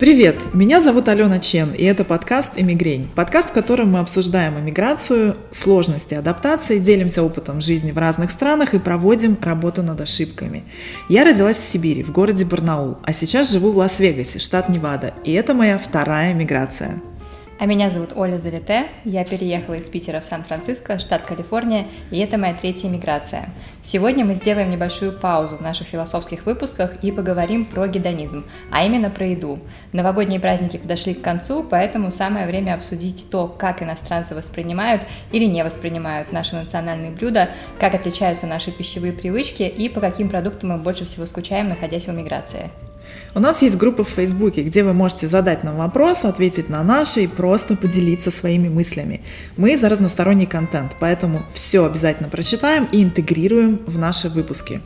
Привет, меня зовут Алена Чен, и это подкаст «Эмигрень». Подкаст, в котором мы обсуждаем эмиграцию, сложности адаптации, делимся опытом жизни в разных странах и проводим работу над ошибками. Я родилась в Сибири, в городе Барнаул, а сейчас живу в Лас-Вегасе, штат Невада, и это моя вторая миграция. А меня зовут Оля Залите, я переехала из Питера в Сан-Франциско, штат Калифорния, и это моя третья миграция. Сегодня мы сделаем небольшую паузу в наших философских выпусках и поговорим про гедонизм, а именно про еду. Новогодние праздники подошли к концу, поэтому самое время обсудить то, как иностранцы воспринимают или не воспринимают наши национальные блюда, как отличаются наши пищевые привычки и по каким продуктам мы больше всего скучаем, находясь в эмиграции. У нас есть группа в Фейсбуке, где вы можете задать нам вопрос, ответить на наши и просто поделиться своими мыслями. Мы за разносторонний контент, поэтому все обязательно прочитаем и интегрируем в наши выпуски.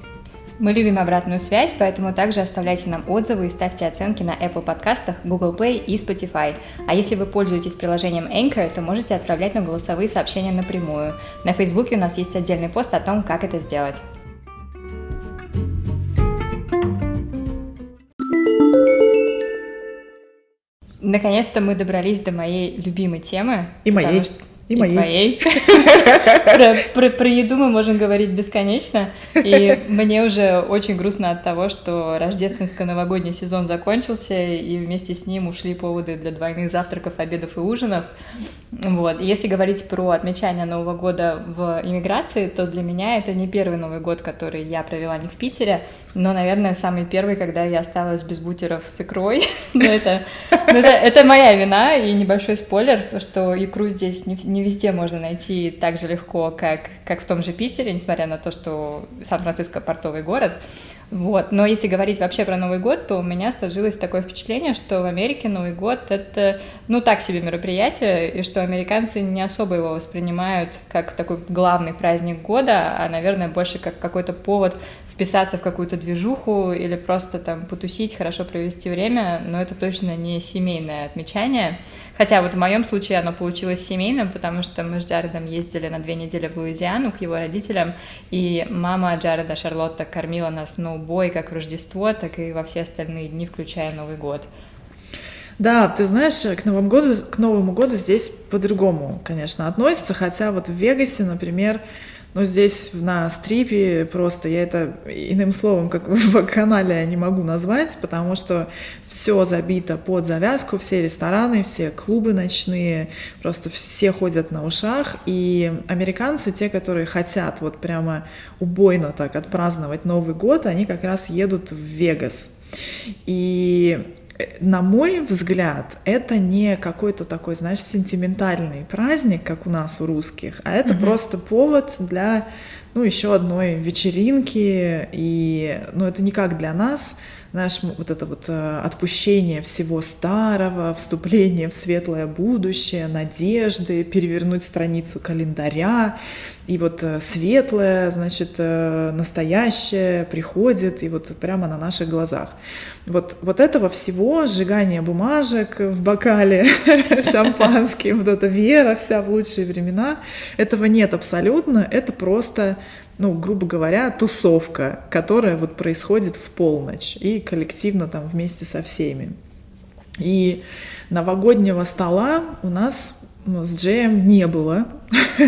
Мы любим обратную связь, поэтому также оставляйте нам отзывы и ставьте оценки на Apple подкастах, Google Play и Spotify. А если вы пользуетесь приложением Anchor, то можете отправлять нам голосовые сообщения напрямую. На Фейсбуке у нас есть отдельный пост о том, как это сделать. Наконец-то мы добрались до моей любимой темы. И моей. Что... И, и моей. твоей. про, про, про еду мы можем говорить бесконечно. И мне уже очень грустно от того, что рождественско-новогодний сезон закончился, и вместе с ним ушли поводы для двойных завтраков, обедов и ужинов. Вот. И если говорить про отмечание Нового года в иммиграции, то для меня это не первый Новый год, который я провела не в Питере, но, наверное, самый первый, когда я осталась без бутеров с икрой. это, это, это моя вина, и небольшой спойлер, что икру здесь не, не везде можно найти так же легко, как, как в том же Питере, несмотря на то, что Сан-Франциско портовый город. Вот. Но если говорить вообще про Новый год, то у меня сложилось такое впечатление, что в Америке Новый год — это, ну, так себе мероприятие, и что американцы не особо его воспринимают как такой главный праздник года, а, наверное, больше как какой-то повод вписаться в какую-то движуху или просто там потусить, хорошо провести время, но это точно не семейное отмечание. Хотя вот в моем случае оно получилось семейным, потому что мы с Джаредом ездили на две недели в Луизиану к его родителям, и мама Джареда Шарлотта кормила нас сноубой как в Рождество, так и во все остальные дни, включая Новый год. Да, ты знаешь, к Новому году, к Новому году здесь по-другому, конечно, относится, хотя вот в Вегасе, например, но здесь на стрипе просто я это иным словом, как в канале, не могу назвать, потому что все забито под завязку, все рестораны, все клубы ночные, просто все ходят на ушах. И американцы, те, которые хотят вот прямо убойно так отпраздновать Новый год, они как раз едут в Вегас. И на мой взгляд, это не какой-то такой, знаешь, сентиментальный праздник, как у нас у русских, а это mm-hmm. просто повод для, ну, еще одной вечеринки, и, ну, это не как для нас, знаешь, вот это вот э, отпущение всего старого, вступление в светлое будущее, надежды, перевернуть страницу календаря, и вот э, светлое, значит, э, настоящее приходит, и вот прямо на наших глазах. Вот, вот этого всего, сжигание бумажек в бокале шампанским, вот эта вера вся в лучшие времена, этого нет абсолютно, это просто ну, грубо говоря, тусовка, которая вот происходит в полночь и коллективно там вместе со всеми. И новогоднего стола у нас с Джеем не было.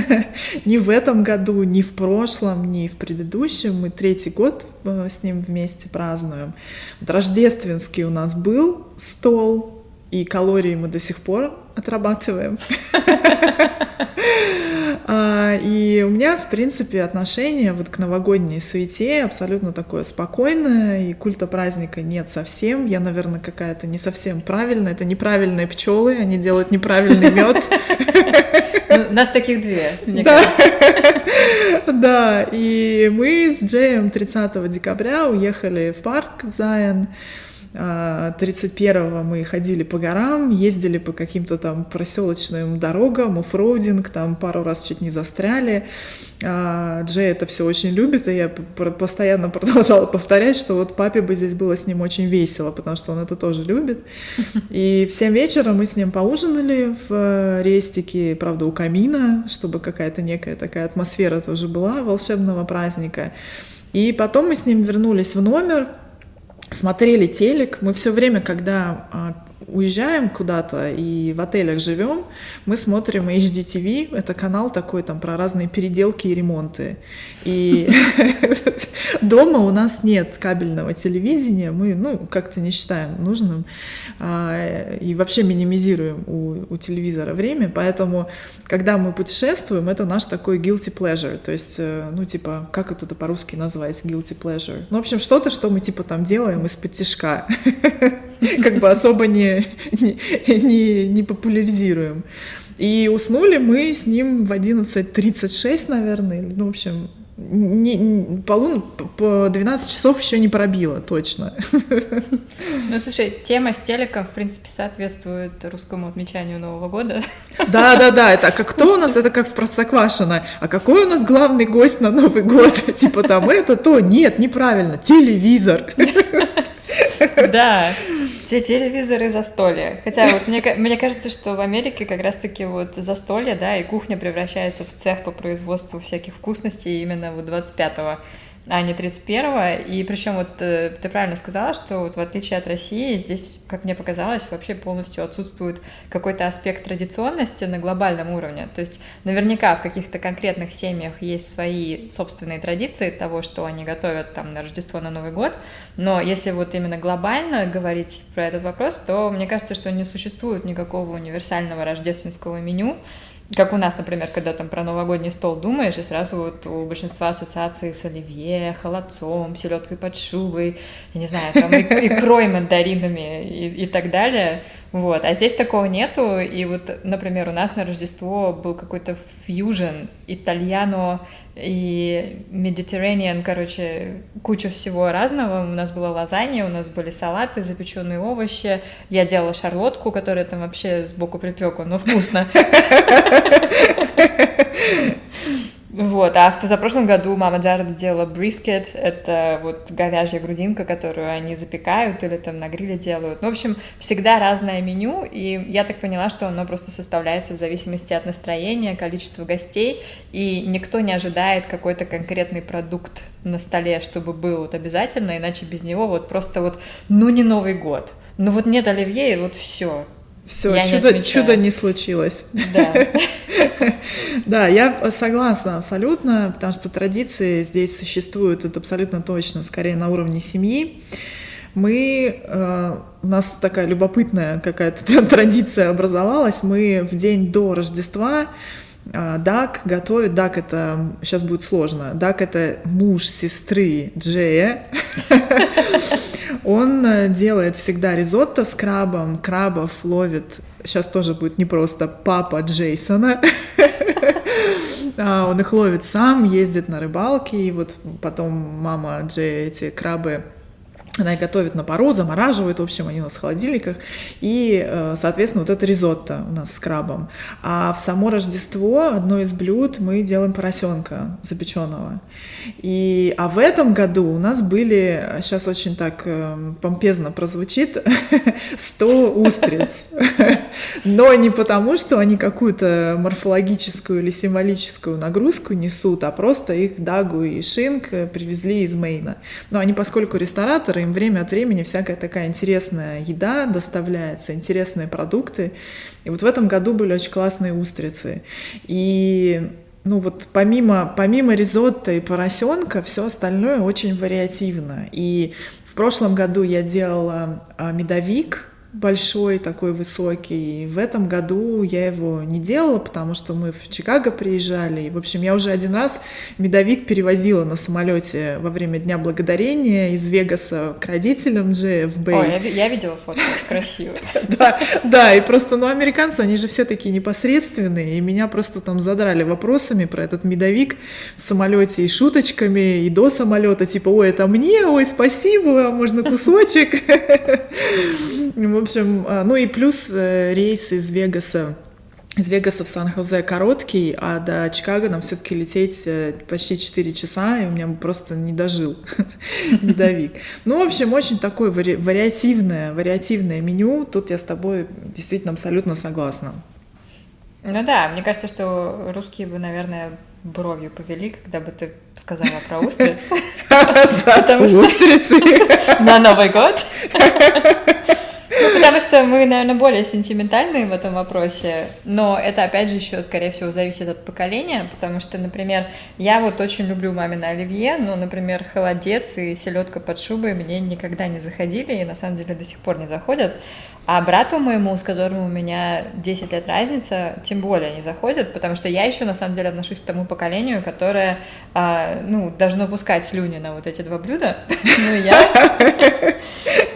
ни в этом году, ни в прошлом, ни в предыдущем. Мы третий год э, с ним вместе празднуем. Вот рождественский у нас был стол, и калории мы до сих пор отрабатываем. А, и у меня, в принципе, отношение вот к новогодней суете абсолютно такое спокойное, и культа праздника нет совсем. Я, наверное, какая-то не совсем правильная. Это неправильные пчелы, они делают неправильный мед. Ну, нас таких две, мне да. кажется. Да, и мы с Джеем 30 декабря уехали в парк в Зайен. 31-го мы ходили по горам, ездили по каким-то там проселочным дорогам, оффроудинг, там пару раз чуть не застряли. А, Джей это все очень любит, и я постоянно продолжала повторять, что вот папе бы здесь было с ним очень весело, потому что он это тоже любит. И в 7 вечера мы с ним поужинали в рестике, правда, у камина, чтобы какая-то некая такая атмосфера тоже была волшебного праздника. И потом мы с ним вернулись в номер, смотрели телек. Мы все время, когда а, уезжаем куда-то и в отелях живем, мы смотрим HDTV, это канал такой там про разные переделки и ремонты. И дома у нас нет кабельного телевидения, мы, ну, как-то не считаем нужным а, и вообще минимизируем у, у телевизора время, поэтому, когда мы путешествуем, это наш такой guilty pleasure, то есть, э, ну, типа, как это по-русски называется, guilty pleasure? Ну, в общем, что-то, что мы, типа, там делаем из-под тяжка. как бы особо не, не, не, не популяризируем. И уснули мы с ним в 11.36, наверное, ну, в общем, не, не, по, лун, по 12 часов еще не пробило, точно. Ну, слушай, тема с телеком, в принципе, соответствует русскому отмечанию Нового года. Да, да, да, это как кто у нас, это как в Простоквашино. А какой у нас главный гость на Новый год? Типа там это, то, нет, неправильно, телевизор. Да, все телевизоры застолья. Хотя вот мне, мне кажется, что в Америке как раз-таки вот застолье, да, и кухня превращается в цех по производству всяких вкусностей именно вот 25 а не 31-го. И причем вот э, ты правильно сказала, что вот в отличие от России, здесь, как мне показалось, вообще полностью отсутствует какой-то аспект традиционности на глобальном уровне. То есть наверняка в каких-то конкретных семьях есть свои собственные традиции того, что они готовят там на Рождество, на Новый год. Но если вот именно глобально говорить про этот вопрос, то мне кажется, что не существует никакого универсального рождественского меню, как у нас, например, когда там про новогодний стол думаешь, и сразу вот у большинства ассоциации с оливье, холодцом, селедкой под шубой, я не знаю, там икрой, мандаринами и, и так далее. Вот. А здесь такого нету. И вот, например, у нас на Рождество был какой-то фьюжн итальяно и Mediterranean, короче, куча всего разного. У нас была лазанья, у нас были салаты, запеченные овощи. Я делала шарлотку, которая там вообще сбоку припеку, но вкусно. Вот, а в позапрошлом году мама Джареда делала брискет, это вот говяжья грудинка, которую они запекают или там на гриле делают. Ну, в общем, всегда разное меню, и я так поняла, что оно просто составляется в зависимости от настроения, количества гостей, и никто не ожидает какой-то конкретный продукт на столе, чтобы был вот обязательно, иначе без него вот просто вот, ну не Новый год, ну вот нет оливье, и вот все, все, чудо, не чудо не случилось. Да. да, я согласна абсолютно, потому что традиции здесь существуют, это абсолютно точно, скорее на уровне семьи. Мы, э, у нас такая любопытная какая-то традиция образовалась, мы в день до Рождества э, Дак готовит, Дак это, сейчас будет сложно, Дак это муж сестры Джея, Он э, делает всегда ризотто с крабом, крабов ловит, сейчас тоже будет непросто, папа Джейсона. А, он их ловит сам, ездит на рыбалки, и вот потом мама Джей эти крабы она их готовит на пару, замораживает, в общем, они у нас в холодильниках. И, э, соответственно, вот это ризотто у нас с крабом. А в само Рождество одно из блюд мы делаем поросенка запеченного. И, а в этом году у нас были, сейчас очень так э, помпезно прозвучит, 100 устриц. Но не потому, что они какую-то морфологическую или символическую нагрузку несут, а просто их Дагу и Шинк привезли из Мейна. Но они, поскольку рестораторы, им время от времени всякая такая интересная еда доставляется, интересные продукты. И вот в этом году были очень классные устрицы. И ну вот помимо, помимо ризотто и поросенка, все остальное очень вариативно. И в прошлом году я делала а, медовик, большой, такой высокий. И в этом году я его не делала, потому что мы в Чикаго приезжали. И, в общем, я уже один раз медовик перевозила на самолете во время Дня Благодарения из Вегаса к родителям JFB. Ой, я, я видела фото, красиво. Да, да, и просто, ну, американцы, они же все такие непосредственные, и меня просто там задрали вопросами про этот медовик в самолете и шуточками, и до самолета, типа, ой, это мне, ой, спасибо, а можно кусочек. В общем, а, ну и плюс э, рейс из Вегаса из Вегаса в Сан-Хозе короткий, а до Чикаго нам все-таки лететь э, почти 4 часа, и у меня просто не дожил медовик. Ну, в общем, очень такое вари- вариативное, вариативное меню. Тут я с тобой действительно абсолютно согласна. Ну да, мне кажется, что русские бы, наверное, бровью повели, когда бы ты сказала про устриц. Потому что устрицы на Новый год Ну, потому что мы, наверное, более сентиментальные в этом вопросе, но это, опять же, еще, скорее всего, зависит от поколения, потому что, например, я вот очень люблю мамина оливье, но, например, холодец и селедка под шубой мне никогда не заходили и, на самом деле, до сих пор не заходят. А брату моему, с которым у меня 10 лет разница, тем более не заходит, потому что я еще на самом деле отношусь к тому поколению, которое, а, ну, должно пускать слюни на вот эти два блюда. Ну, я...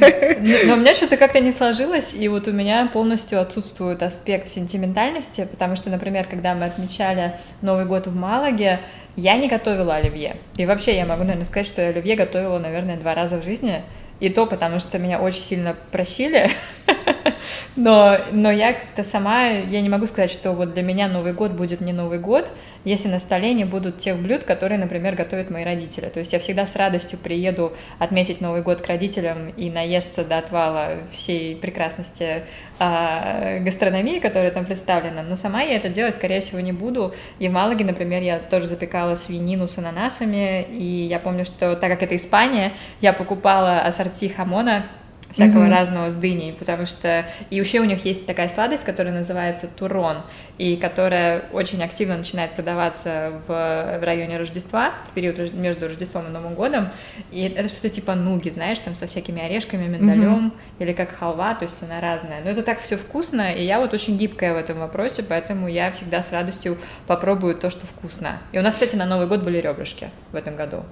Но у меня что-то как-то не сложилось, и вот у меня полностью отсутствует аспект сентиментальности, потому что, например, когда мы отмечали Новый год в Малаге, я не готовила оливье. И вообще я могу, наверное, сказать, что я оливье готовила, наверное, два раза в жизни. И то потому, что меня очень сильно просили. но, но я как-то сама, я не могу сказать, что вот для меня Новый год будет не Новый год, если на столе не будут тех блюд, которые, например, готовят мои родители. То есть я всегда с радостью приеду отметить Новый год к родителям и наесться до отвала всей прекрасности э, гастрономии, которая там представлена. Но сама я это делать, скорее всего, не буду. И в Малаге, например, я тоже запекала свинину с ананасами, и я помню, что так как это Испания, я покупала ассорти хамона, всякого mm-hmm. разного с дыней, потому что и еще у них есть такая сладость, которая называется турон, и которая очень активно начинает продаваться в, в районе Рождества, в период между Рождеством и Новым годом, и это что-то типа нуги, знаешь, там со всякими орешками, миндалем, mm-hmm. или как халва, то есть она разная, но это так все вкусно, и я вот очень гибкая в этом вопросе, поэтому я всегда с радостью попробую то, что вкусно. И у нас, кстати, на Новый год были ребрышки в этом году.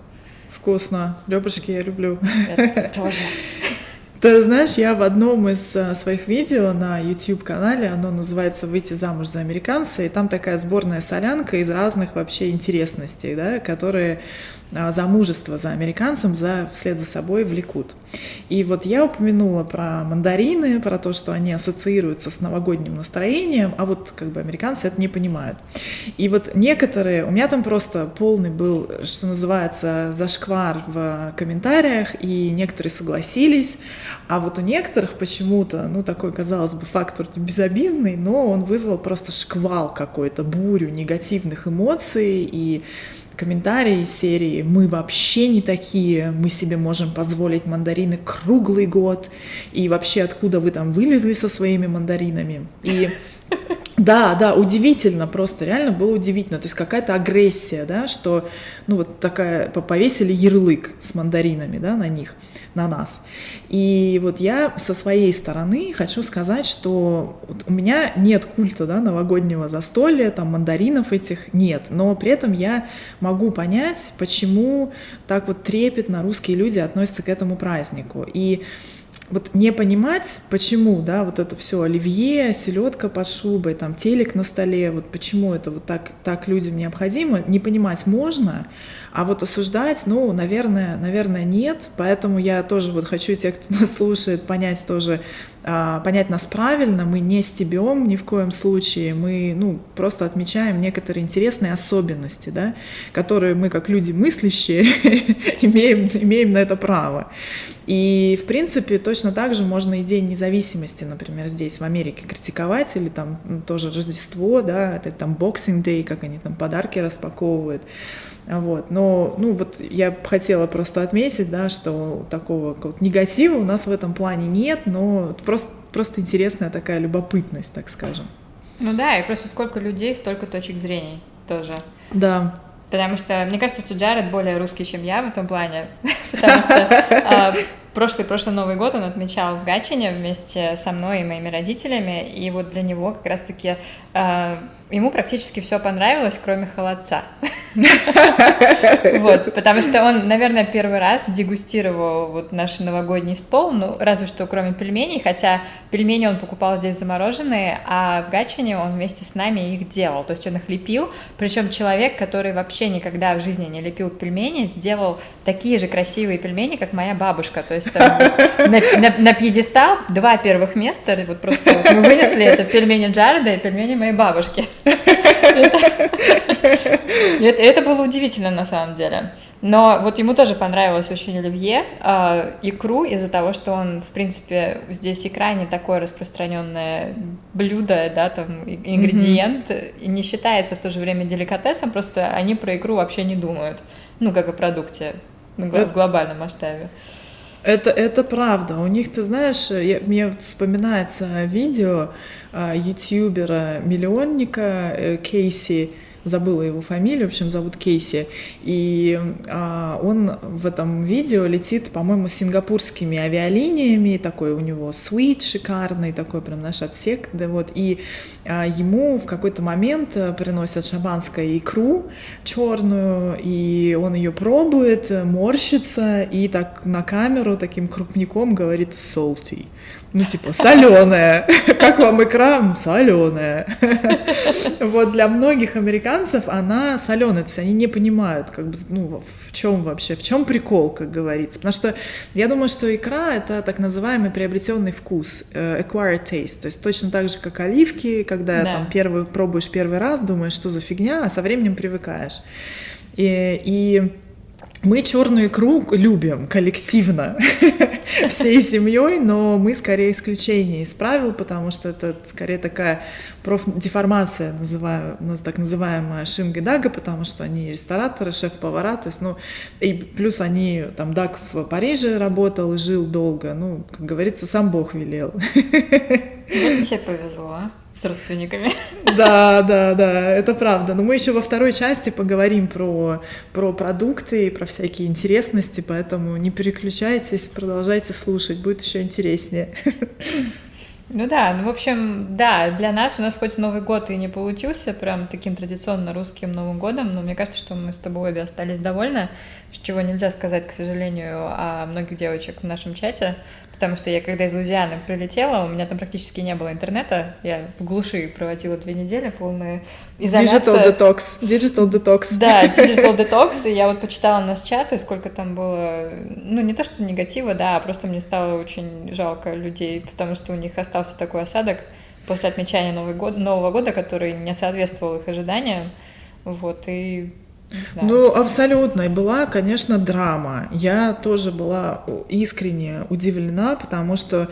Вкусно. Ребрышки я люблю. Это тоже. Ты знаешь, я в одном из э, своих видео на YouTube-канале, оно называется «Выйти замуж за американца», и там такая сборная солянка из разных вообще интересностей, да, которые замужество за американцем за, вслед за собой влекут. И вот я упомянула про мандарины, про то, что они ассоциируются с новогодним настроением, а вот как бы американцы это не понимают. И вот некоторые, у меня там просто полный был, что называется, зашквар в комментариях, и некоторые согласились, а вот у некоторых почему-то, ну такой, казалось бы, фактор безобидный, но он вызвал просто шквал какой-то, бурю негативных эмоций, и комментарии серии «Мы вообще не такие, мы себе можем позволить мандарины круглый год, и вообще откуда вы там вылезли со своими мандаринами?» И да, да, удивительно, просто реально было удивительно. То есть какая-то агрессия, да, что, ну вот такая, повесили ярлык с мандаринами, да, на них на нас. И вот я со своей стороны хочу сказать, что вот у меня нет культа да, новогоднего застолья, там мандаринов этих нет, но при этом я могу понять, почему так вот трепетно русские люди относятся к этому празднику. И вот не понимать, почему, да, вот это все оливье, селедка под шубой, там телек на столе, вот почему это вот так, так людям необходимо, не понимать можно, а вот осуждать, ну, наверное, наверное, нет, поэтому я тоже вот хочу тех, кто нас слушает, понять тоже, а, понять нас правильно, мы не стебем ни в коем случае, мы, ну, просто отмечаем некоторые интересные особенности, да, которые мы, как люди мыслящие, имеем, имеем на это право. И, в принципе, точно так же можно и День независимости, например, здесь, в Америке, критиковать, или там тоже Рождество, да, это там Boxing Day, как они там подарки распаковывают. Вот. Но, ну, вот я хотела просто отметить, да, что такого негатива у нас в этом плане нет, но просто, просто интересная такая любопытность, так скажем. Ну да, и просто сколько людей, столько точек зрения тоже. Да. Потому что мне кажется, что Джаред более русский, чем я в этом плане. Потому что а, прошлый прошлый Новый год он отмечал в Гатчине вместе со мной и моими родителями, и вот для него как раз-таки э, ему практически все понравилось, кроме холодца. Вот, потому что он, наверное, первый раз дегустировал вот наш новогодний стол, ну, разве что кроме пельменей, хотя пельмени он покупал здесь замороженные, а в Гатчине он вместе с нами их делал, то есть он их лепил, причем человек, который вообще никогда в жизни не лепил пельмени, сделал такие же красивые пельмени, как моя бабушка, то есть там, на, на, на пьедестал два первых места, вот просто вот мы вынесли это пельмени Джареда и пельмени моей бабушки. Это, это было удивительно на самом деле. Но вот ему тоже понравилось очень оливье, э, икру из-за того, что он, в принципе, здесь икра не такое распространенное блюдо, да, там ингредиент, mm-hmm. и не считается в то же время деликатесом, просто они про икру вообще не думают, ну, как о продукте в глобальном масштабе. Это, это правда. У них, ты знаешь, я, мне вспоминается видео а, ютубера-миллионника э, Кейси, забыла его фамилию, в общем, зовут Кейси, и а, он в этом видео летит, по-моему, сингапурскими авиалиниями, такой у него свит шикарный, такой прям наш отсек, да вот, и а, ему в какой-то момент э, приносят шампанское икру черную, и он ее пробует, морщится, и так на камеру таким крупником говорит salty. Ну, типа, соленая. Как вам икра? Соленая. Вот для многих американцев она соленая, то есть они не понимают, как бы, ну, в чем вообще, в чем прикол, как говорится. Потому что я думаю, что икра — это так называемый приобретенный вкус, э, acquired taste, то есть точно так же, как оливки, когда да. там первый, пробуешь первый раз, думаешь, что за фигня, а со временем привыкаешь. И, и мы черную икру любим коллективно, всей семьей, но мы скорее исключение из правил, потому что это скорее такая профдеформация, называю, у нас так называемая шинга дага, потому что они рестораторы, шеф-повара, то есть, ну, и плюс они, там, Даг в Париже работал и жил долго, ну, как говорится, сам Бог велел. Вот тебе повезло, а? С родственниками. Да, да, да, это правда. Но мы еще во второй части поговорим про, про продукты и про всякие интересности, поэтому не переключайтесь, продолжайте слушать, будет еще интереснее. Ну да, ну в общем, да, для нас у нас хоть Новый год и не получился прям таким традиционно русским Новым годом, но мне кажется, что мы с тобой обе остались довольны, чего нельзя сказать, к сожалению, о многих девочек в нашем чате потому что я когда из Лузианы прилетела, у меня там практически не было интернета, я в глуши проводила две недели, полная изоляция. Digital detox, digital detox. Да, digital detox, и я вот почитала нас чаты, сколько там было, ну не то что негатива, да, а просто мне стало очень жалко людей, потому что у них остался такой осадок после отмечания Нового года, Нового года, который не соответствовал их ожиданиям, вот, и ну, абсолютно. И была, конечно, драма. Я тоже была искренне удивлена, потому что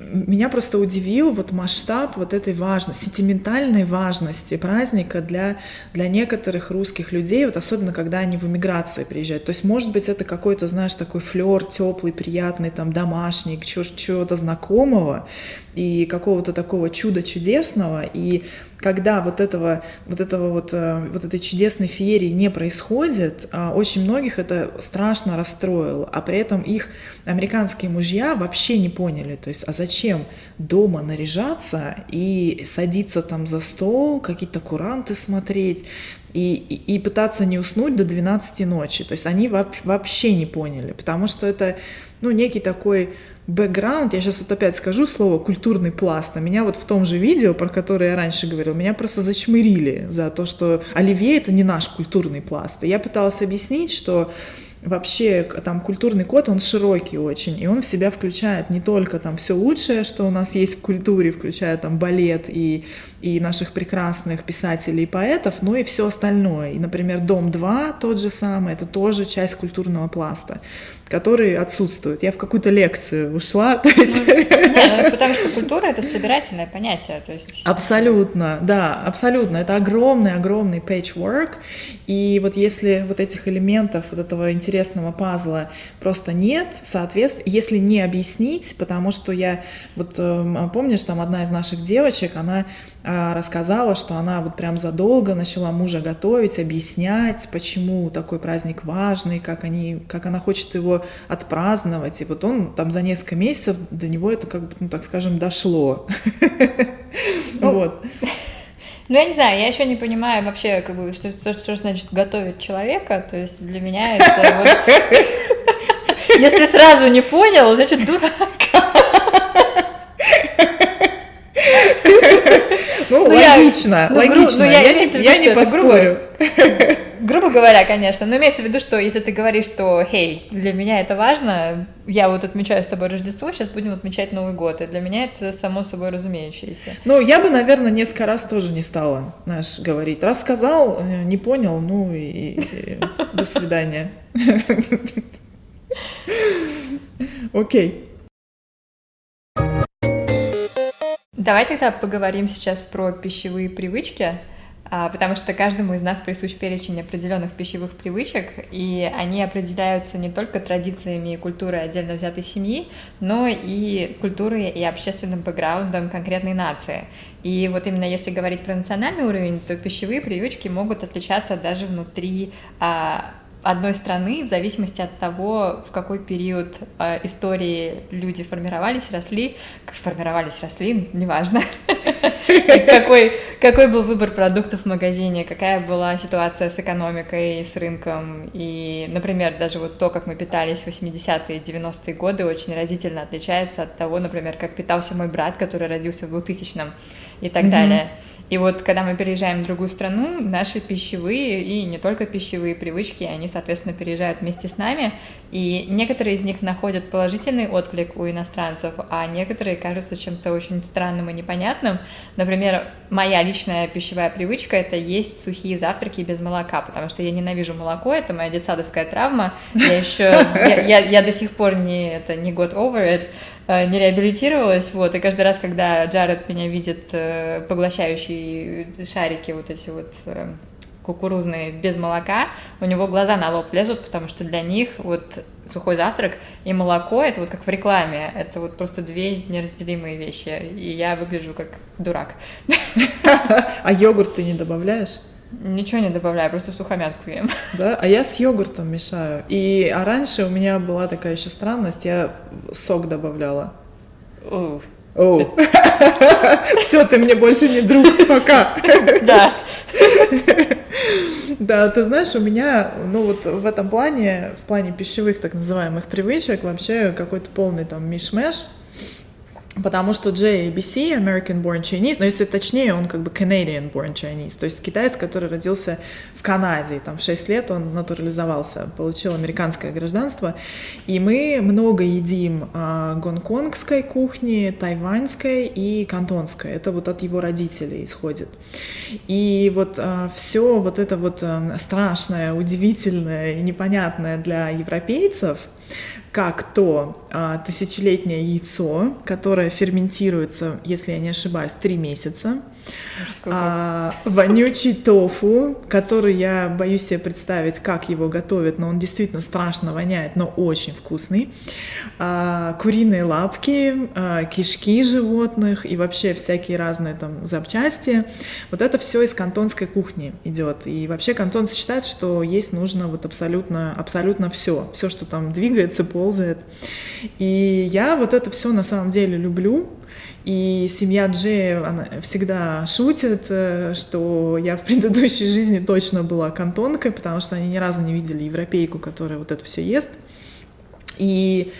меня просто удивил вот масштаб вот этой важности, сентиментальной важности праздника для, для некоторых русских людей, вот особенно когда они в эмиграции приезжают. То есть, может быть, это какой-то, знаешь, такой флер теплый, приятный, там, домашний, чего-то знакомого и какого-то такого чуда чудесного, и когда вот этого, вот этого вот, э, вот этой чудесной феерии не происходит, а, очень многих это страшно расстроило, а при этом их американские мужья вообще не поняли, то есть, а зачем дома наряжаться и садиться там за стол, какие-то куранты смотреть, и, и, и пытаться не уснуть до 12 ночи. То есть они вообще не поняли, потому что это, ну, некий такой бэкграунд, я сейчас вот опять скажу слово культурный пласт, а меня вот в том же видео, про которое я раньше говорила, меня просто зачмырили за то, что Оливье это не наш культурный пласт. И я пыталась объяснить, что вообще там культурный код, он широкий очень, и он в себя включает не только там все лучшее, что у нас есть в культуре, включая там балет и, и наших прекрасных писателей и поэтов, но и все остальное. И, например, «Дом-2» тот же самый, это тоже часть культурного пласта который отсутствует. Я в какую-то лекцию ушла, то есть... Ну, потому что культура — это собирательное понятие, то есть... Абсолютно, да, абсолютно. Это огромный-огромный patchwork, и вот если вот этих элементов, вот этого интересного пазла просто нет, соответственно, если не объяснить, потому что я, вот эм, помнишь, там одна из наших девочек, она а, рассказала, что она вот прям задолго начала мужа готовить, объяснять, почему такой праздник важный, как, они, как она хочет его отпраздновать. И вот он там за несколько месяцев до него это как бы, ну так скажем, дошло. Ну, вот. Ну, я не знаю, я еще не понимаю вообще, как бы, что, что, что значит готовить человека. То есть для меня это вот... Если сразу не понял, значит дурак. Ну, ну логично, ну, логично. Ну, я, я, я не поспорю. Грубо, грубо говоря, конечно. Но имеется в виду, что если ты говоришь, что, хей, для меня это важно, я вот отмечаю с тобой Рождество, сейчас будем отмечать Новый год. И для меня это само собой разумеющееся. Ну, я бы, наверное, несколько раз тоже не стала, знаешь, говорить. Раз сказал, э, не понял, ну и, и до свидания. Окей. Давай тогда поговорим сейчас про пищевые привычки. а, потому что каждому из нас присущ перечень определенных пищевых привычек, и они определяются не только традициями и культурой отдельно взятой семьи, но и культурой и общественным бэкграундом конкретной нации. И вот именно если говорить про национальный уровень, то пищевые привычки могут отличаться даже внутри а, одной страны в зависимости от того, в какой период э, истории люди формировались, росли, как формировались, росли, неважно, какой, какой был выбор продуктов в магазине, какая была ситуация с экономикой, с рынком. И, например, даже вот то, как мы питались в 80-е и 90-е годы, очень разительно отличается от того, например, как питался мой брат, который родился в 2000-м и так далее. И вот когда мы переезжаем в другую страну, наши пищевые и не только пищевые привычки, они, соответственно, переезжают вместе с нами, и некоторые из них находят положительный отклик у иностранцев, а некоторые кажутся чем-то очень странным и непонятным. Например, моя личная пищевая привычка — это есть сухие завтраки без молока, потому что я ненавижу молоко, это моя детсадовская травма, я еще, я, я, я до сих пор не, это, не got over it, не реабилитировалась, вот, и каждый раз, когда Джаред меня видит э, поглощающие шарики вот эти вот э, кукурузные без молока, у него глаза на лоб лезут, потому что для них вот сухой завтрак и молоко это вот как в рекламе, это вот просто две неразделимые вещи, и я выгляжу как дурак. А йогурт ты не добавляешь? Ничего не добавляю, просто сухомятку ем. Да, а я с йогуртом мешаю. И а раньше у меня была такая еще странность, я сок добавляла. О. Все, ты мне больше не друг, пока. Да. Да, ты знаешь, у меня, ну вот в этом плане, в плане пищевых так называемых привычек, вообще какой-то полный там миш-меш. Потому что JABC, American Born Chinese, но если точнее, он как бы Canadian Born Chinese, то есть китаец, который родился в Канаде, там в 6 лет он натурализовался, получил американское гражданство, и мы много едим э, гонконгской кухни, тайваньской и кантонской, это вот от его родителей исходит. И вот э, а, все вот это вот э, страшное, удивительное и непонятное для европейцев – как то а, тысячелетнее яйцо, которое ферментируется, если я не ошибаюсь, три месяца, а, вонючий тофу, который я боюсь себе представить, как его готовят, но он действительно страшно воняет, но очень вкусный. А, куриные лапки, а, кишки животных и вообще всякие разные там запчасти. Вот это все из кантонской кухни идет. И вообще кантонцы считают, что есть нужно вот абсолютно, абсолютно все, все, что там двигается, ползает. И я вот это все на самом деле люблю, и семья Джея она всегда шутит, э, что я в предыдущей жизни точно была кантонкой, потому что они ни разу не видели европейку, которая вот это все ест. И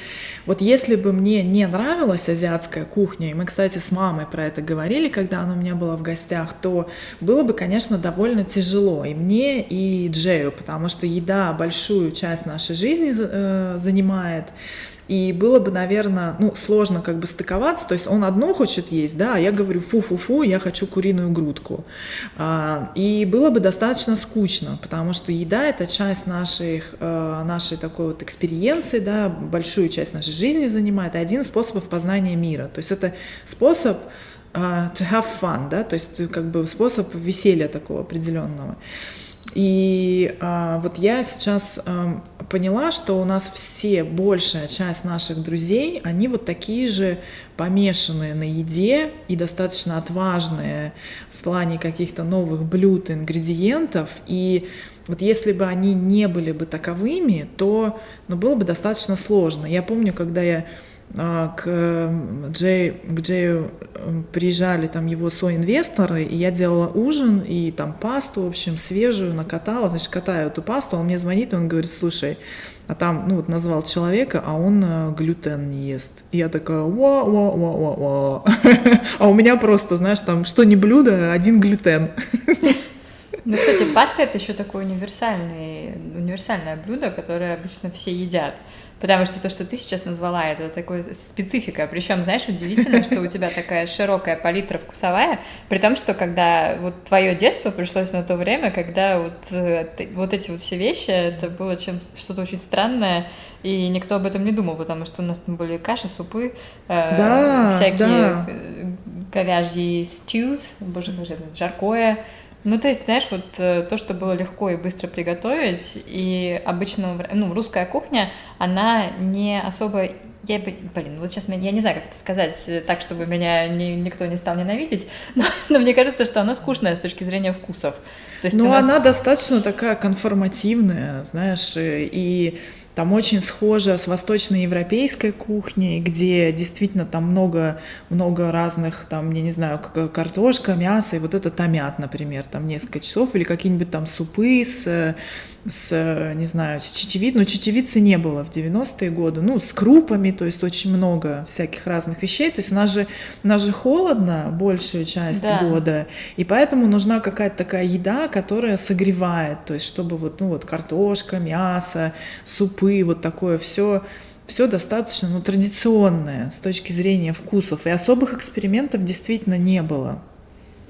вот если бы мне не нравилась азиатская кухня, и мы, кстати, с мамой про это говорили, когда она у меня была в гостях, то было бы, конечно, довольно тяжело и мне, и Джею, потому что еда большую часть нашей жизни э, занимает, и было бы, наверное, ну, сложно как бы стыковаться, то есть он одно хочет есть, да, а я говорю, фу-фу-фу, я хочу куриную грудку. А, и было бы достаточно скучно, потому что еда — это часть наших, э, нашей такой вот экспериенции, да, большую часть нашей жизни занимает, один из способов познания мира. То есть это способ uh, to have fun, да, то есть как бы способ веселья такого определенного. И а, вот я сейчас а, поняла, что у нас все, большая часть наших друзей, они вот такие же помешанные на еде и достаточно отважные в плане каких-то новых блюд, ингредиентов. И вот если бы они не были бы таковыми, то ну, было бы достаточно сложно. Я помню, когда я к Джей, к Джею приезжали там его соинвесторы, и я делала ужин, и там пасту, в общем, свежую накатала, значит, катаю эту пасту, он мне звонит, и он говорит, слушай, а там, ну вот назвал человека, а он э, глютен не ест. И я такая, ва ва ва ва ва А у меня просто, знаешь, там, что не блюдо, один глютен. Ну, кстати, паста это еще такое универсальное, универсальное блюдо, которое обычно все едят. Потому что то, что ты сейчас назвала, это такой специфика. Причем, знаешь, удивительно, что у тебя такая широкая палитра вкусовая, при том, что когда вот твое детство пришлось на то время, когда вот, э, вот эти вот все вещи, это было чем что-то очень странное, и никто об этом не думал, потому что у нас там были каши, супы, э, да, всякие да. говяжьи стьюз, боже, боже, жаркое, Ну, то есть, знаешь, вот э, то, что было легко и быстро приготовить, и обычно, ну, русская кухня, она не особо я бы, блин, вот сейчас я не знаю, как это сказать э, так, чтобы меня ни, никто не стал ненавидеть, но, но мне кажется, что она скучная с точки зрения вкусов. То есть ну, нас... она достаточно такая конформативная, знаешь, и там очень схоже с восточноевропейской кухней, где действительно там много, много разных, там, я не знаю, картошка, мясо, и вот это томят, например, там несколько часов, или какие-нибудь там супы с с, не знаю, с чечевицей, но чечевицы не было в 90-е годы, ну, с крупами, то есть очень много всяких разных вещей, то есть у нас же, у нас же холодно большую часть да. года, и поэтому нужна какая-то такая еда, которая согревает, то есть чтобы вот, ну, вот картошка, мясо, супы, вот такое все все достаточно ну, традиционное с точки зрения вкусов, и особых экспериментов действительно не было.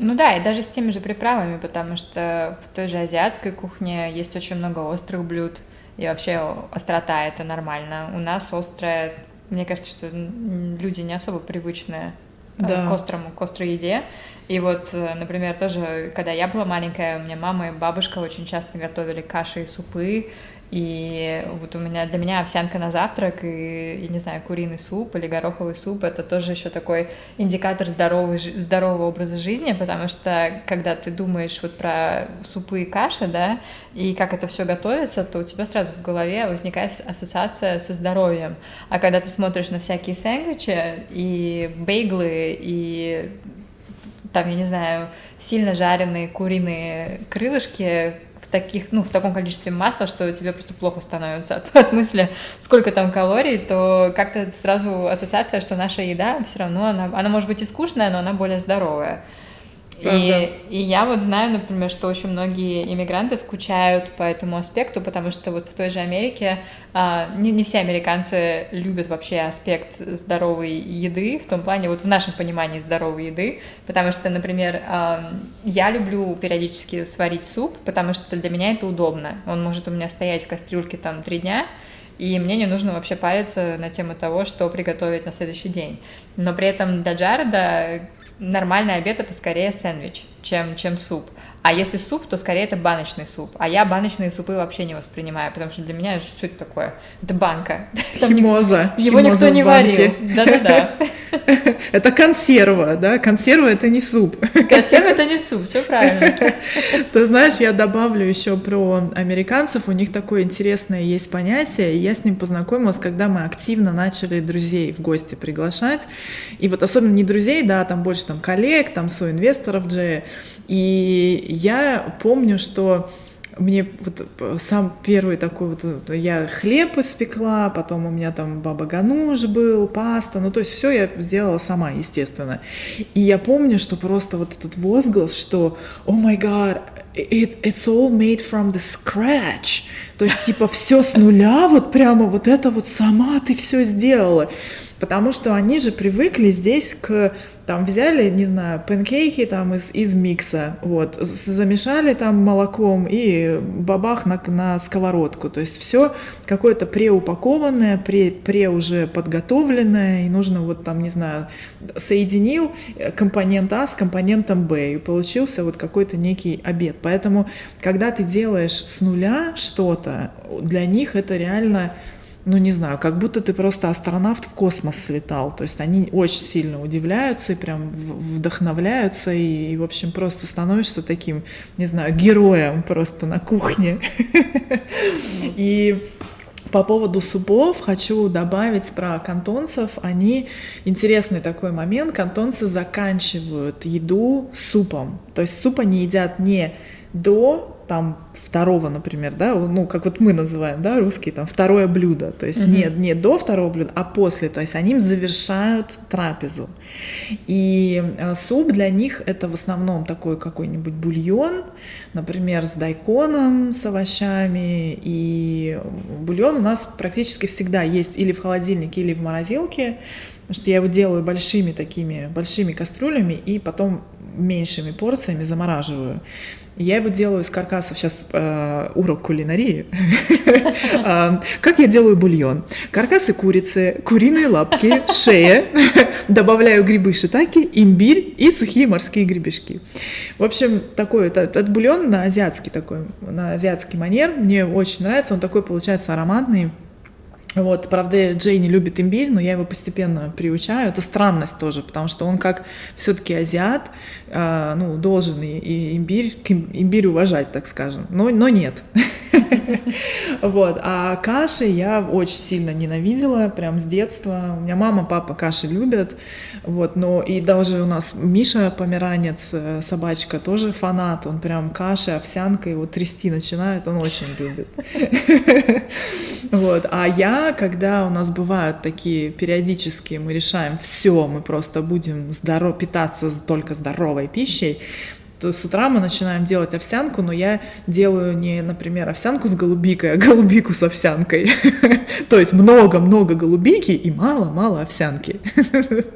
Ну да, и даже с теми же приправами, потому что в той же азиатской кухне есть очень много острых блюд, и вообще острота это нормально. У нас острая, мне кажется, что люди не особо привычны э, да. к острому, к острой еде. И вот, э, например, тоже, когда я была маленькая, у меня мама и бабушка очень часто готовили каши и супы, и вот у меня для меня овсянка на завтрак и, я не знаю, куриный суп или гороховый суп это тоже еще такой индикатор здоровый, здорового образа жизни, потому что когда ты думаешь вот про супы и каши, да, и как это все готовится, то у тебя сразу в голове возникает ассоциация со здоровьем. А когда ты смотришь на всякие сэндвичи и бейглы и там, я не знаю, сильно жареные куриные крылышки, таких, ну, в таком количестве масла, что тебе просто плохо становится от, от мысли, сколько там калорий, то как-то сразу ассоциация, что наша еда все равно, она, она может быть и скучная, но она более здоровая. И, и я вот знаю, например, что очень многие иммигранты скучают по этому аспекту, потому что вот в той же Америке а, не, не все американцы любят вообще аспект здоровой еды, в том плане, вот в нашем понимании здоровой еды, потому что, например, а, я люблю периодически сварить суп, потому что для меня это удобно. Он может у меня стоять в кастрюльке там три дня, и мне не нужно вообще париться на тему того, что приготовить на следующий день. Но при этом для Джареда нормальный обед это скорее сэндвич, чем, чем суп. А если суп, то скорее это баночный суп. А я баночные супы вообще не воспринимаю, потому что для меня что это такое? Это банка. Химоза. Его никто не варил. Да-да-да. Это консерва, да? Консерва это не суп. Консерва это не суп, все правильно. Ты знаешь, я добавлю еще про американцев. У них такое интересное есть понятие. Я с ним познакомилась, когда мы активно начали друзей в гости приглашать. И вот особенно не друзей, да, там больше там коллег, там соинвесторов же. И я помню, что мне вот сам первый такой вот, я хлеб испекла, потом у меня там баба гануш был, паста, ну то есть все я сделала сама, естественно. И я помню, что просто вот этот возглас, что «О май гад, it, it's all made from the scratch», то есть типа все с нуля, вот прямо вот это вот сама ты все сделала. Потому что они же привыкли здесь к там взяли, не знаю, панкейки там из, из микса, вот, замешали там молоком и бабах на, на сковородку. То есть все какое-то преупакованное, пре, пре уже подготовленное, и нужно вот там, не знаю, соединил компонент А с компонентом Б, и получился вот какой-то некий обед. Поэтому, когда ты делаешь с нуля что-то, для них это реально ну не знаю, как будто ты просто астронавт в космос слетал. То есть они очень сильно удивляются и прям вдохновляются, и, и в общем, просто становишься таким, не знаю, героем просто на кухне. И по поводу супов хочу добавить про кантонцев. Они интересный такой момент. Кантонцы заканчивают еду супом. То есть суп они едят не до там второго, например, да, ну, как вот мы называем, да, русские, там, второе блюдо, то есть mm-hmm. не, не до второго блюда, а после, то есть они завершают трапезу. И э, суп для них это в основном такой какой-нибудь бульон, например, с дайконом, с овощами, и бульон у нас практически всегда есть или в холодильнике, или в морозилке, потому что я его делаю большими такими, большими кастрюлями, и потом меньшими порциями замораживаю. Я его делаю из каркасов. Сейчас э, урок кулинарии. А, как я делаю бульон? Каркасы курицы, куриные лапки, шея. Добавляю грибы шитаки, имбирь и сухие морские гребешки. В общем, такой этот бульон на азиатский такой, на азиатский манер. Мне очень нравится. Он такой получается ароматный. Вот, правда, Джей не любит имбирь, но я его постепенно приучаю. Это странность тоже, потому что он как все-таки азиат, э, ну, должен и, и имбирь, имбирь уважать, так скажем. Но, но нет. Вот. А каши я очень сильно ненавидела, прям с детства. У меня мама, папа каши любят. Вот, но и даже у нас Миша Померанец, э, собачка, тоже фанат. Он прям каши, овсянка, его трясти начинает, он очень любит. Вот. А я, когда у нас бывают такие периодические, мы решаем, все, мы просто будем здоров, питаться только здоровой пищей, то с утра мы начинаем делать овсянку, но я делаю не, например, овсянку с голубикой, а голубику с овсянкой. То есть много-много голубики и мало-мало овсянки.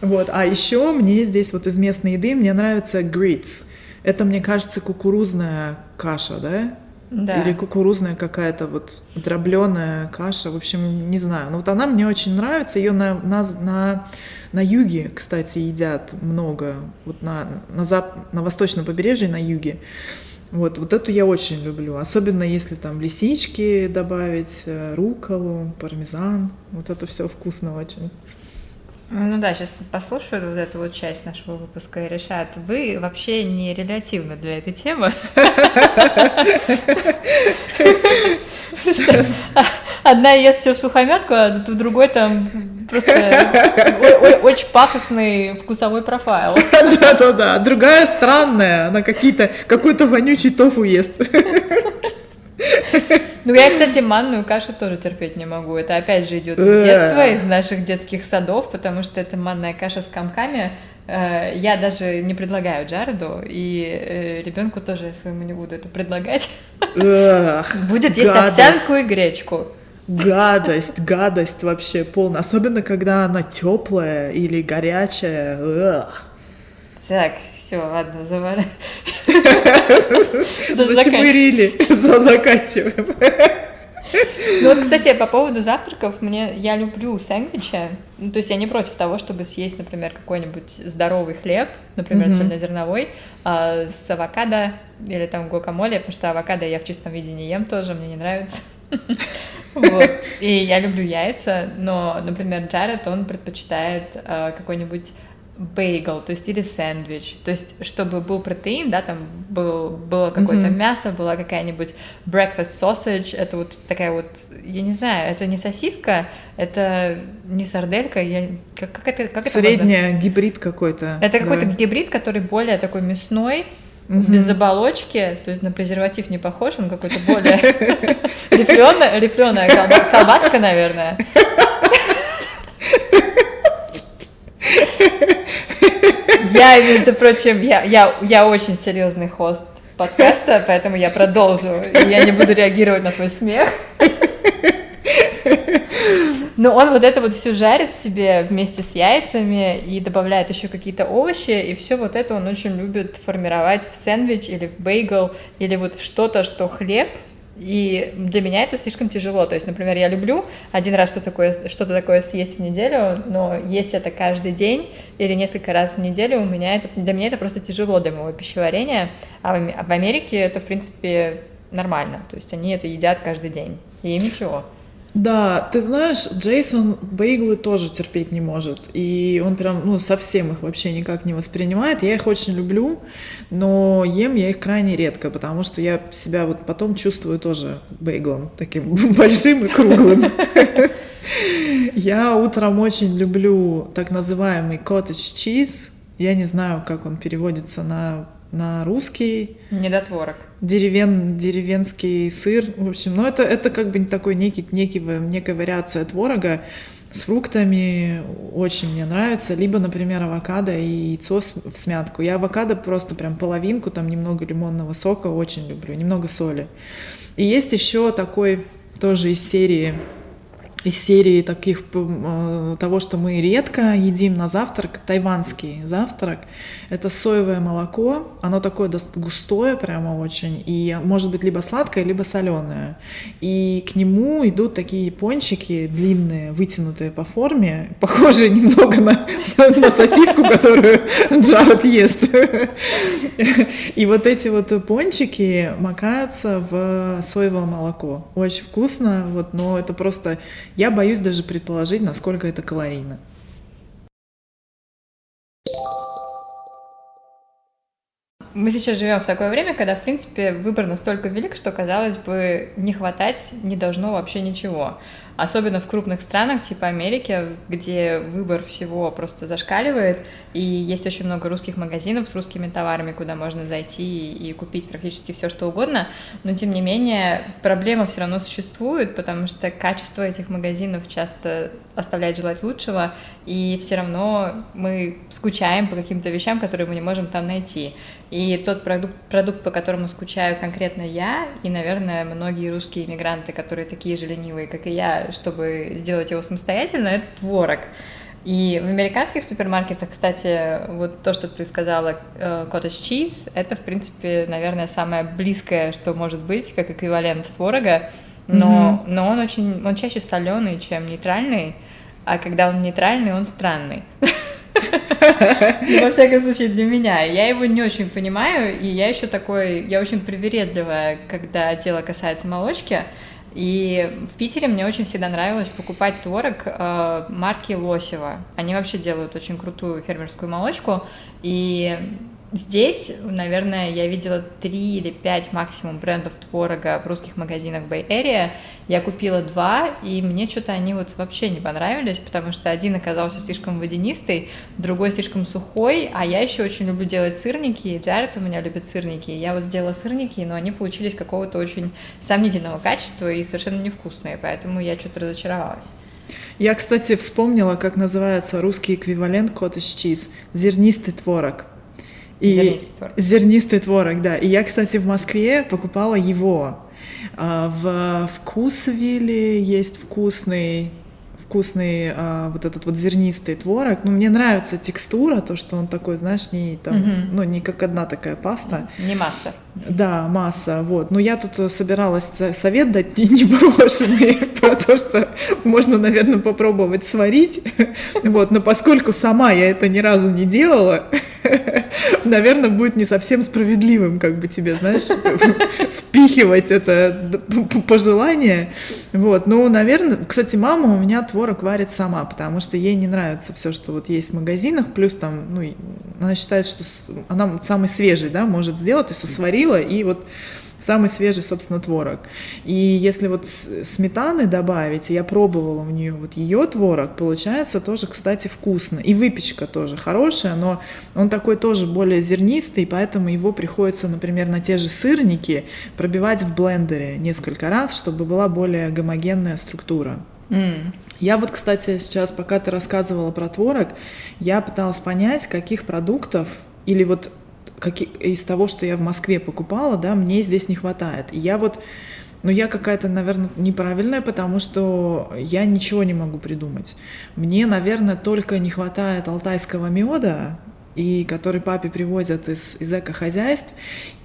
Вот. А еще мне здесь вот из местной еды мне нравится grits. Это, мне кажется, кукурузная каша, да? Да. Или кукурузная какая-то вот дробленая каша. В общем, не знаю. Но вот она мне очень нравится. Ее на, на, на, на юге, кстати, едят много. Вот на, на, зап... на восточном побережье, на юге. Вот, вот эту я очень люблю. Особенно если там лисички добавить, э, руколу, пармезан. Вот это все вкусно очень. Ну да, сейчас послушают вот эту вот часть нашего выпуска и решат, вы вообще не релятивны для этой темы. Одна ест все в сухомятку, а в другой там просто очень пафосный вкусовой профайл. Да-да-да, другая странная, она какие-то какой-то вонючий тофу ест. Ну, я, кстати, манную кашу тоже терпеть не могу. Это опять же идет из детства, из наших детских садов, потому что это манная каша с комками. Э, я даже не предлагаю Джареду, и э, ребенку тоже своему не буду это предлагать. Будет есть овсянку и гречку. Гадость, гадость вообще полная. Особенно, когда она теплая или горячая. Так, все, ладно, завар... Зачмырили, заканчиваем. Ну вот, кстати, по поводу завтраков, мне я люблю сэндвичи. Ну, то есть я не против того, чтобы съесть, например, какой-нибудь здоровый хлеб, например, mm-hmm. цельнозерновой, а, с авокадо или там гуакамоле, потому что авокадо я в чистом виде не ем тоже, мне не нравится. Вот. И я люблю яйца, но, например, Джаред, он предпочитает э, какой-нибудь бейгл, то есть или сэндвич, то есть чтобы был протеин, да, там был, было какое-то mm-hmm. мясо, была какая-нибудь breakfast sausage, это вот такая вот, я не знаю, это не сосиска, это не сарделька, я, как, как это, как Средняя, это гибрид какой-то. Это какой-то гибрид, который более такой мясной, mm-hmm. без оболочки, то есть на презерватив не похож, он какой-то более рифленая колбаска, наверное. Я, между прочим, я, я, я очень серьезный хост подкаста, поэтому я продолжу. Я не буду реагировать на твой смех. Но он вот это вот все жарит в себе вместе с яйцами и добавляет еще какие-то овощи, и все вот это он очень любит формировать в сэндвич или в бейгл, или вот в что-то, что хлеб, и для меня это слишком тяжело. То есть, например, я люблю один раз что такое, что-то такое съесть в неделю, но есть это каждый день или несколько раз в неделю у меня это, для меня это просто тяжело для моего пищеварения. А в, в Америке это, в принципе, нормально. То есть они это едят каждый день. И ничего. Да, ты знаешь, Джейсон бейглы тоже терпеть не может. И он прям, ну, совсем их вообще никак не воспринимает. Я их очень люблю, но ем я их крайне редко, потому что я себя вот потом чувствую тоже бейглом, таким большим и круглым. Я утром очень люблю так называемый cottage cheese. Я не знаю, как он переводится на на русский. Недотворок. Деревен, деревенский сыр. В общем, ну это, это как бы такой некий, некий, некая вариация творога с фруктами. Очень мне нравится. Либо, например, авокадо и яйцо в смятку. Я авокадо просто прям половинку, там немного лимонного сока очень люблю, немного соли. И есть еще такой тоже из серии из серии таких э, того, что мы редко едим на завтрак, тайванский завтрак. Это соевое молоко, оно такое густое прямо очень, и может быть либо сладкое, либо соленое. И к нему идут такие пончики длинные, вытянутые по форме, похожие немного на, на сосиску, которую Джаред ест. И вот эти вот пончики макаются в соевое молоко. Очень вкусно, вот, но это просто... Я боюсь даже предположить, насколько это калорийно. Мы сейчас живем в такое время, когда, в принципе, выбор настолько велик, что, казалось бы, не хватать не должно вообще ничего. Особенно в крупных странах типа Америки, где выбор всего просто зашкаливает, и есть очень много русских магазинов с русскими товарами, куда можно зайти и купить практически все, что угодно. Но, тем не менее, проблема все равно существует, потому что качество этих магазинов часто оставляет желать лучшего, и все равно мы скучаем по каким-то вещам, которые мы не можем там найти. И тот продукт, продукт, по которому скучаю конкретно я, и, наверное, многие русские иммигранты, которые такие же ленивые, как и я, чтобы сделать его самостоятельно, это творог. И в американских супермаркетах, кстати, вот то, что ты сказала, э, cottage cheese, это, в принципе, наверное, самое близкое, что может быть, как эквивалент творога, но, mm-hmm. но он очень, он чаще соленый, чем нейтральный, а когда он нейтральный, он странный. Во всяком случае, для меня. Я его не очень понимаю, и я еще такой, я очень привередливая, когда дело касается молочки, и в Питере мне очень всегда нравилось покупать творог э, марки Лосева. Они вообще делают очень крутую фермерскую молочку. И Здесь, наверное, я видела три или пять максимум брендов творога в русских магазинах Bay Area. Я купила два, и мне что-то они вот вообще не понравились, потому что один оказался слишком водянистый, другой слишком сухой, а я еще очень люблю делать сырники, Джаред у меня любит сырники. Я вот сделала сырники, но они получились какого-то очень сомнительного качества и совершенно невкусные, поэтому я что-то разочаровалась. Я, кстати, вспомнила, как называется русский эквивалент cottage cheese – зернистый творог. И зернистый творог. Зернистый творог, да. И я, кстати, в Москве покупала его. А, в Вкусвилле есть вкусный вкусный а, вот этот вот зернистый творог. Ну, мне нравится текстура, то, что он такой, знаешь, не там, угу. ну, не как одна такая паста. Не масса. Да, масса, вот. Но я тут собиралась совет дать неброшенный про то, что можно, наверное, попробовать сварить. Вот, но поскольку сама я это ни разу не делала, наверное, будет не совсем справедливым, как бы тебе, знаешь, впихивать это пожелание. Вот, ну, наверное, кстати, мама у меня творог варит сама, потому что ей не нравится все, что вот есть в магазинах, плюс там, ну, она считает, что она самый свежий, да, может сделать, то есть сварила и вот самый свежий, собственно, творог. И если вот сметаны добавить, я пробовала у нее вот ее творог, получается тоже, кстати, вкусно. И выпечка тоже хорошая, но он такой тоже более зернистый, поэтому его приходится, например, на те же сырники пробивать в блендере несколько раз, чтобы была более гомогенная структура. Mm. Я вот, кстати, сейчас, пока ты рассказывала про творог, я пыталась понять, каких продуктов или вот как из того, что я в Москве покупала, да, мне здесь не хватает. И я вот, ну я какая-то, наверное, неправильная, потому что я ничего не могу придумать. Мне, наверное, только не хватает алтайского меда, и который папе привозят из, из эко-хозяйств,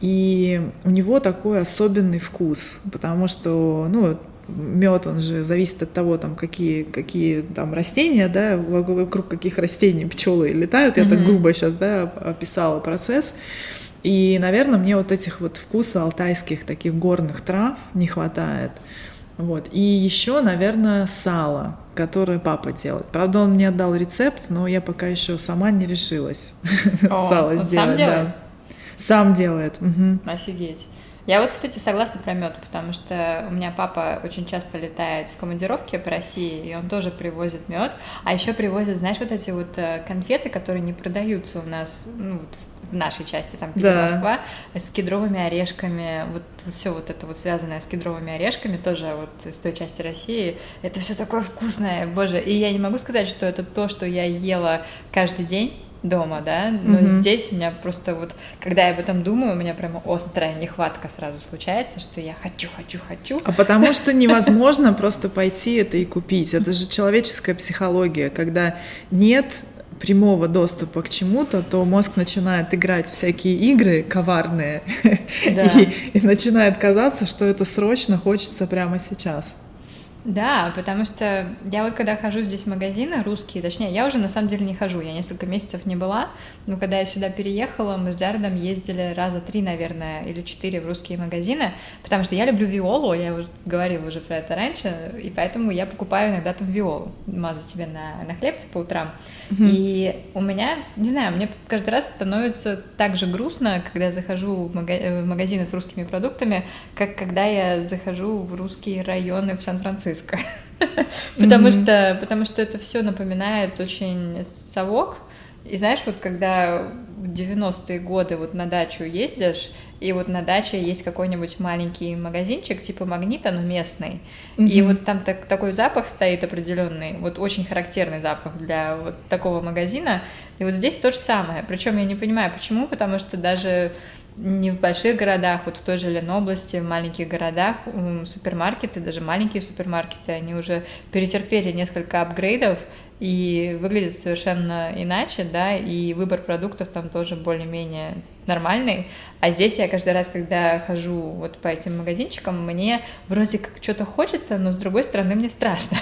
и у него такой особенный вкус, потому что, ну, мед, он же зависит от того, там, какие, какие там растения, да, вокруг каких растений пчелы летают. Я mm-hmm. так грубо сейчас, да, описала процесс. И, наверное, мне вот этих вот вкуса алтайских таких горных трав не хватает. Вот. И еще, наверное, сало, которое папа делает. Правда, он мне отдал рецепт, но я пока еще сама не решилась сало сделать. Сам делает? Сам делает. Офигеть. Я вот, кстати, согласна про мед, потому что у меня папа очень часто летает в командировке по России, и он тоже привозит мед, а еще привозит, знаешь, вот эти вот э, конфеты, которые не продаются у нас ну, в нашей части, там, Питер, да. Москва, с кедровыми орешками, вот, вот все вот это вот связанное с кедровыми орешками, тоже вот из той части России, это все такое вкусное, боже, и я не могу сказать, что это то, что я ела каждый день, дома, да, но угу. здесь у меня просто вот, когда я об этом думаю, у меня прямо острая нехватка сразу случается, что я хочу, хочу, хочу. А потому что невозможно просто пойти это и купить. Это же человеческая психология, когда нет прямого доступа к чему-то, то мозг начинает играть всякие игры коварные да. и, и начинает казаться, что это срочно хочется прямо сейчас. Да, потому что я вот когда хожу здесь в магазины русские, точнее, я уже на самом деле не хожу, я несколько месяцев не была, но когда я сюда переехала, мы с Джаредом ездили раза три, наверное, или четыре в русские магазины, потому что я люблю виолу, я уже говорила уже про это раньше, и поэтому я покупаю иногда там виолу, мазать себе на, на хлебце по утрам. Mm-hmm. И у меня, не знаю, мне каждый раз становится так же грустно, когда я захожу в, мага- в магазины с русскими продуктами, как когда я захожу в русские районы в Сан-Франциско Сан-Франциско. потому, что, потому что это все напоминает очень совок. И знаешь, вот когда в 90-е годы вот на дачу ездишь, и вот на даче есть какой-нибудь маленький магазинчик, типа магнита, но местный. Mm-hmm. И вот там так, такой запах стоит определенный, вот очень характерный запах для вот такого магазина. И вот здесь то же самое. Причем я не понимаю, почему, потому что даже не в больших городах, вот в той же Ленобласти, в маленьких городах супермаркеты, даже маленькие супермаркеты, они уже перетерпели несколько апгрейдов и выглядят совершенно иначе, да, и выбор продуктов там тоже более-менее нормальный. А здесь я каждый раз, когда хожу вот по этим магазинчикам, мне вроде как что-то хочется, но с другой стороны мне страшно.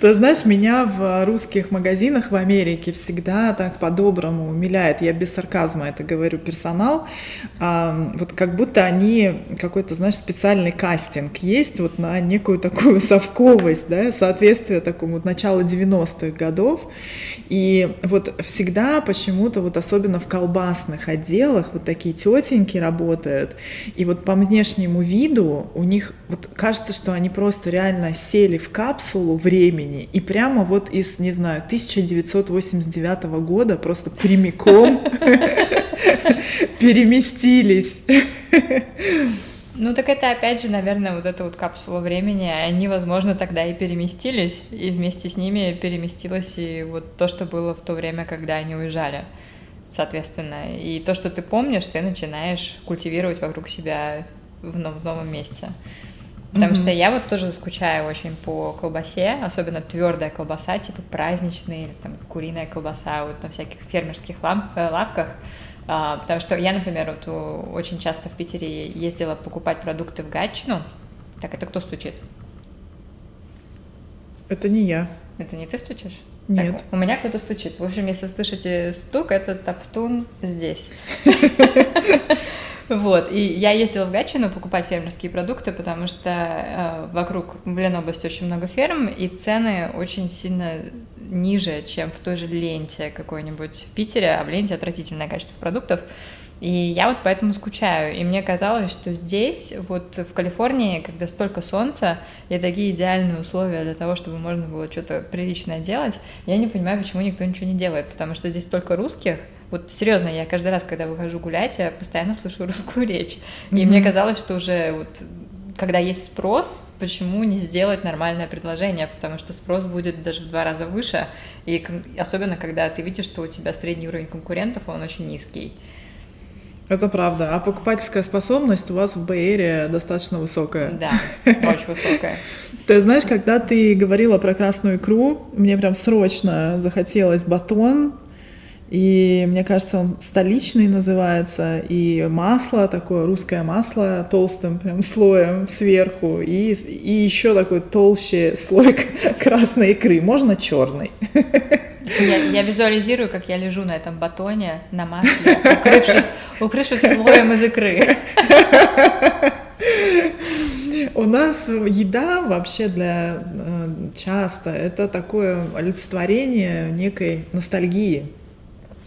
Ты знаешь, меня в русских магазинах в Америке всегда так по-доброму умиляет, я без сарказма это говорю, персонал, вот как будто они какой-то, знаешь, специальный кастинг есть вот на некую такую совковость, да, соответствие такому вот началу 90-х годов, и вот всегда почему-то вот особенно в колбасных отделах вот такие тетеньки работают, и вот по внешнему виду у них вот кажется, что они просто реально сели в капсулу времени и прямо вот из, не знаю, 1989 года просто прямиком переместились. Ну так это опять же, наверное, вот эта вот капсула времени, они, возможно, тогда и переместились, и вместе с ними переместилось и вот то, что было в то время, когда они уезжали соответственно. И то, что ты помнишь, ты начинаешь культивировать вокруг себя в, в новом месте. Потому mm-hmm. что я вот тоже скучаю очень по колбасе, особенно твердая колбаса, типа праздничная или там куриная колбаса вот на всяких фермерских э, лавках. А, потому что я, например, вот очень часто в Питере ездила покупать продукты в Гатчину. Так, это кто стучит? Это не я. Это не ты стучишь? Нет. Так, у меня кто-то стучит. В общем, если слышите стук, это Топтун здесь. Вот, и я ездила в Гатчину покупать фермерские продукты, потому что э, вокруг в Ленобласти очень много ферм, и цены очень сильно ниже, чем в той же ленте какой-нибудь в Питере, а в ленте отвратительное качество продуктов. И я вот поэтому скучаю. И мне казалось, что здесь, вот в Калифорнии, когда столько солнца и такие идеальные условия для того, чтобы можно было что-то приличное делать, я не понимаю, почему никто ничего не делает. Потому что здесь столько русских. Вот серьезно, я каждый раз, когда выхожу гулять, я постоянно слышу русскую речь. И mm-hmm. мне казалось, что уже вот когда есть спрос, почему не сделать нормальное предложение, потому что спрос будет даже в два раза выше, и особенно когда ты видишь, что у тебя средний уровень конкурентов, он очень низкий. Это правда. А покупательская способность у вас в Бэйре достаточно высокая. Да, очень высокая. Ты знаешь, когда ты говорила про красную икру, мне прям срочно захотелось батон, и мне кажется, он столичный называется, и масло, такое русское масло, толстым прям слоем сверху, и, и еще такой толще слой красной икры, можно черный. Я, я визуализирую, как я лежу на этом батоне, на масле, укрывшись, укрывшись слоем из икры. У нас еда вообще для э, часто это такое олицетворение некой ностальгии.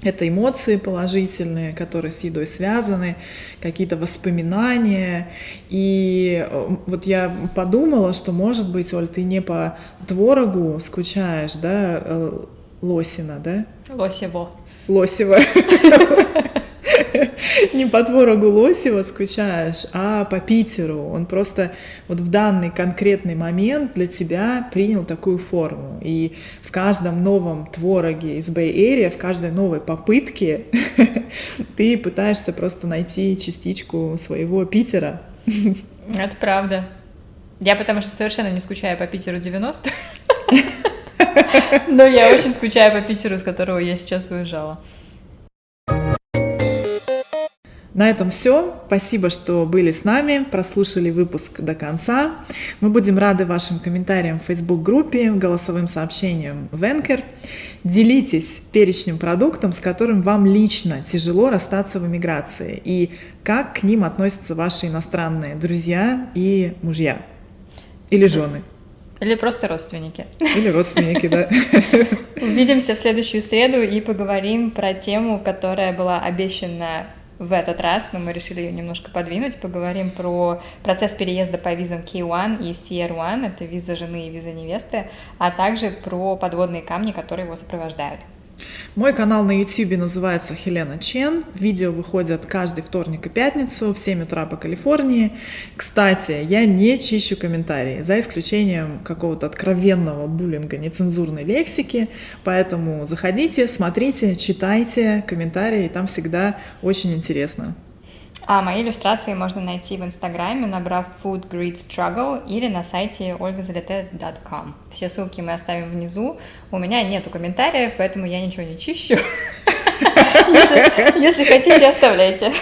Это эмоции положительные, которые с едой связаны, какие-то воспоминания. И э, вот я подумала, что, может быть, Оль, ты не по творогу скучаешь, да, э, Лосина, да? Лосево. Лосево. не по творогу Лосева скучаешь, а по Питеру. Он просто вот в данный конкретный момент для тебя принял такую форму. И в каждом новом твороге из Bay Area, в каждой новой попытке ты пытаешься просто найти частичку своего Питера. Это правда. Я потому что совершенно не скучаю по Питеру 90 но я очень скучаю по Питеру, с которого я сейчас уезжала. На этом все. Спасибо, что были с нами, прослушали выпуск до конца. Мы будем рады вашим комментариям в Facebook-группе, голосовым сообщениям в Anchor. Делитесь перечнем продуктом, с которым вам лично тяжело расстаться в эмиграции, и как к ним относятся ваши иностранные друзья и мужья или жены. Или просто родственники. Или родственники, да. Увидимся в следующую среду и поговорим про тему, которая была обещана в этот раз, но мы решили ее немножко подвинуть. Поговорим про процесс переезда по визам K1 и CR1, это виза жены и виза невесты, а также про подводные камни, которые его сопровождают. Мой канал на YouTube называется Хелена Чен. Видео выходят каждый вторник и пятницу в 7 утра по Калифорнии. Кстати, я не чищу комментарии, за исключением какого-то откровенного буллинга, нецензурной лексики. Поэтому заходите, смотрите, читайте комментарии, там всегда очень интересно. А мои иллюстрации можно найти в Инстаграме, набрав Food Grid Struggle или на сайте olgazalete.com. Все ссылки мы оставим внизу. У меня нету комментариев, поэтому я ничего не чищу. Если хотите, оставляйте.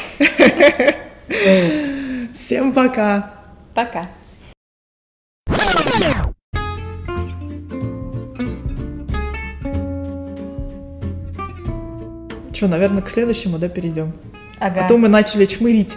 Всем пока. Пока. Что, наверное, к следующему, да, перейдем? Ага. То мы начали чмырить.